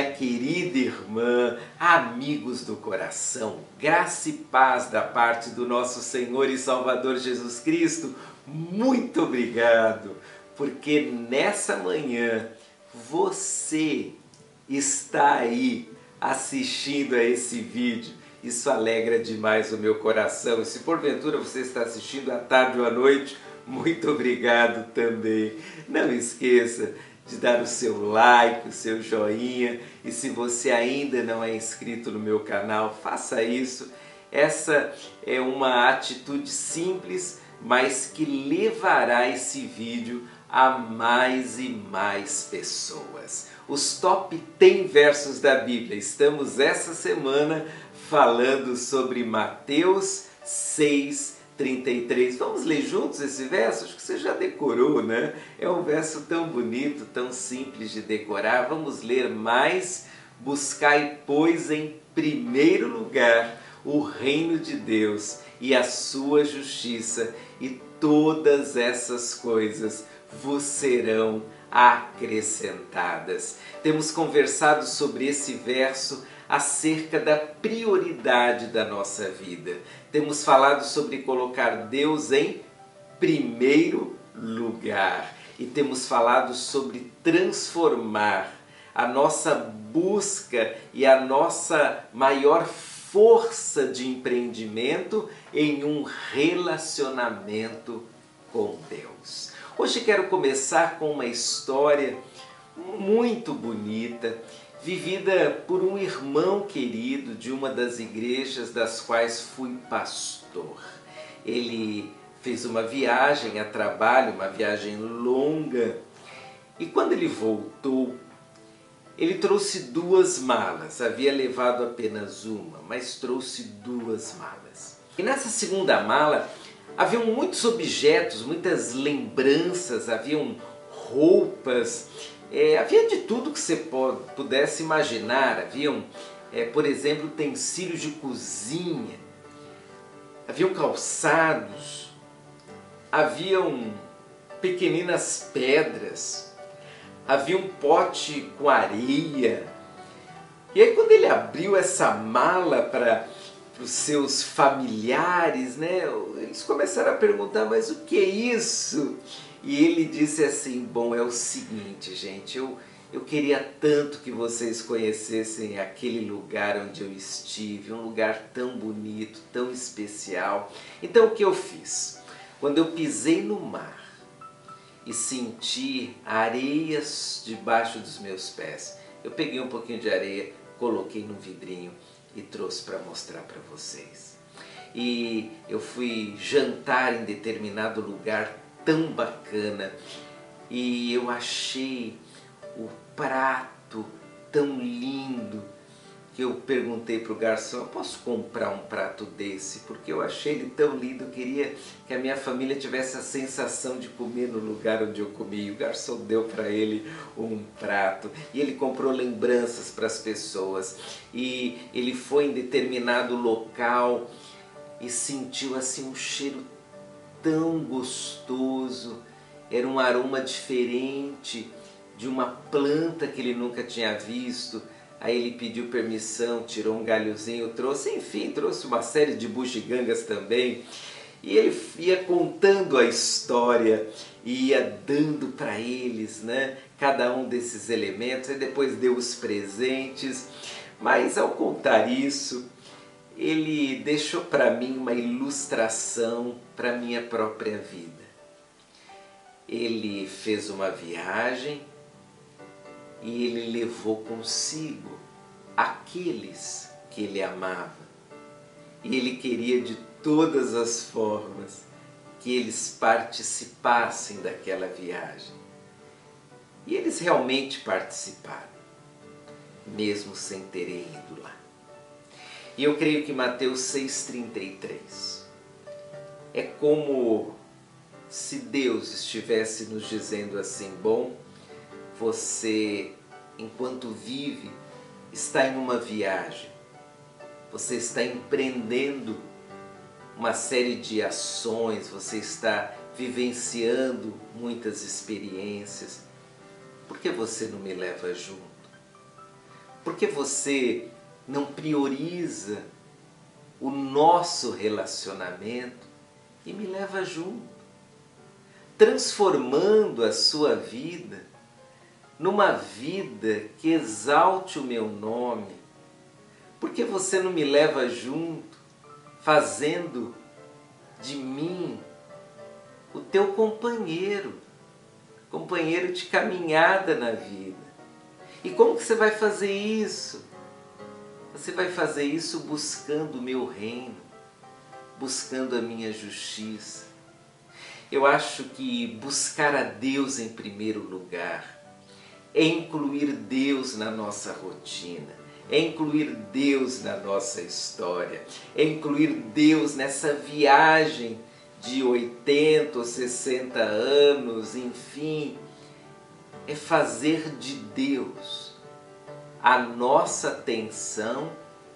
minha querida irmã, amigos do coração, graça e paz da parte do nosso Senhor e Salvador Jesus Cristo, muito obrigado, porque nessa manhã você está aí assistindo a esse vídeo. Isso alegra demais o meu coração. E se porventura você está assistindo à tarde ou à noite, muito obrigado também. Não esqueça de dar o seu like, o seu joinha e se você ainda não é inscrito no meu canal, faça isso. Essa é uma atitude simples, mas que levará esse vídeo a mais e mais pessoas. Os top 10 versos da Bíblia. Estamos essa semana falando sobre Mateus 6, 33. Vamos ler juntos esse verso? Acho que você já decorou, né? É um verso tão bonito, tão simples de decorar. Vamos ler mais. Buscai, pois, em primeiro lugar o reino de Deus e a sua justiça, e todas essas coisas vos serão acrescentadas. Temos conversado sobre esse verso acerca da prioridade da nossa vida. Temos falado sobre colocar Deus em primeiro lugar e temos falado sobre transformar a nossa busca e a nossa maior força de empreendimento em um relacionamento com Deus. Hoje quero começar com uma história muito bonita vivida por um irmão querido de uma das igrejas das quais fui pastor. Ele fez uma viagem a trabalho, uma viagem longa, e quando ele voltou, ele trouxe duas malas. Havia levado apenas uma, mas trouxe duas malas. E nessa segunda mala haviam muitos objetos, muitas lembranças, haviam roupas, é, havia de tudo que você pudesse imaginar. Haviam, é, por exemplo, utensílios de cozinha, haviam calçados, haviam pequeninas pedras, havia um pote com areia. E aí quando ele abriu essa mala para os seus familiares, né, eles começaram a perguntar, mas o que é isso? E ele disse assim: Bom, é o seguinte, gente, eu, eu queria tanto que vocês conhecessem aquele lugar onde eu estive, um lugar tão bonito, tão especial. Então o que eu fiz? Quando eu pisei no mar e senti areias debaixo dos meus pés, eu peguei um pouquinho de areia, coloquei num vidrinho e trouxe para mostrar para vocês. E eu fui jantar em determinado lugar tão bacana e eu achei o prato tão lindo que eu perguntei para o garçom, posso comprar um prato desse? Porque eu achei ele tão lindo, eu queria que a minha família tivesse a sensação de comer no lugar onde eu comi. E o garçom deu para ele um prato e ele comprou lembranças para as pessoas. E ele foi em determinado local e sentiu assim um cheiro tão gostoso, era um aroma diferente de uma planta que ele nunca tinha visto. Aí ele pediu permissão, tirou um galhozinho, trouxe, enfim, trouxe uma série de bugigangas também. E ele ia contando a história, ia dando para eles, né, cada um desses elementos, e depois deu os presentes. Mas ao contar isso, ele deixou para mim uma ilustração para minha própria vida. Ele fez uma viagem e ele levou consigo aqueles que ele amava. E ele queria de todas as formas que eles participassem daquela viagem. E eles realmente participaram, mesmo sem terem ido lá. E eu creio que Mateus 6,33 é como se Deus estivesse nos dizendo assim: bom, você, enquanto vive, está em uma viagem, você está empreendendo uma série de ações, você está vivenciando muitas experiências. Por que você não me leva junto? Por que você não prioriza o nosso relacionamento e me leva junto, transformando a sua vida numa vida que exalte o meu nome? Por que você não me leva junto, fazendo de mim o teu companheiro, companheiro de caminhada na vida? E como que você vai fazer isso? Você vai fazer isso buscando o meu reino, buscando a minha justiça. Eu acho que buscar a Deus em primeiro lugar é incluir Deus na nossa rotina, é incluir Deus na nossa história, é incluir Deus nessa viagem de 80 ou 60 anos, enfim, é fazer de Deus a nossa atenção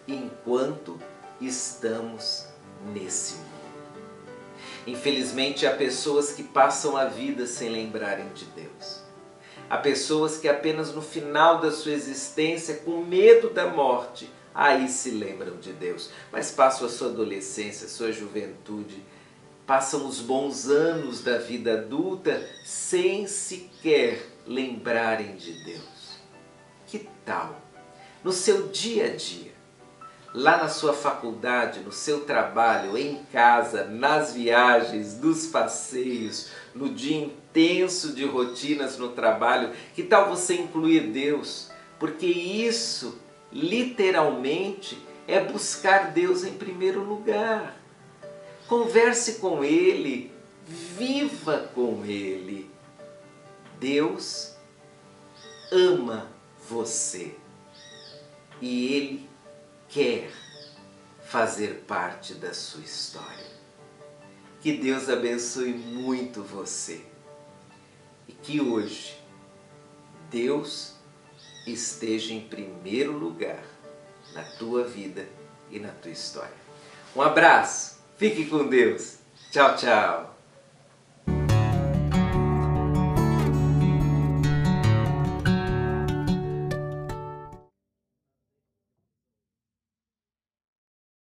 enquanto estamos nesse mundo. Infelizmente, há pessoas que passam a vida sem lembrarem de Deus. Há pessoas que apenas no final da sua existência, com medo da morte, aí se lembram de Deus. Mas passam a sua adolescência, a sua juventude, passam os bons anos da vida adulta sem sequer lembrarem de Deus. Que tal? No seu dia a dia, lá na sua faculdade, no seu trabalho, em casa, nas viagens, nos passeios, no dia intenso de rotinas no trabalho, que tal você incluir Deus? Porque isso, literalmente, é buscar Deus em primeiro lugar. Converse com Ele, viva com Ele. Deus ama você e Ele quer fazer parte da sua história. Que Deus abençoe muito você e que hoje Deus esteja em primeiro lugar na tua vida e na tua história. Um abraço, fique com Deus. Tchau, tchau.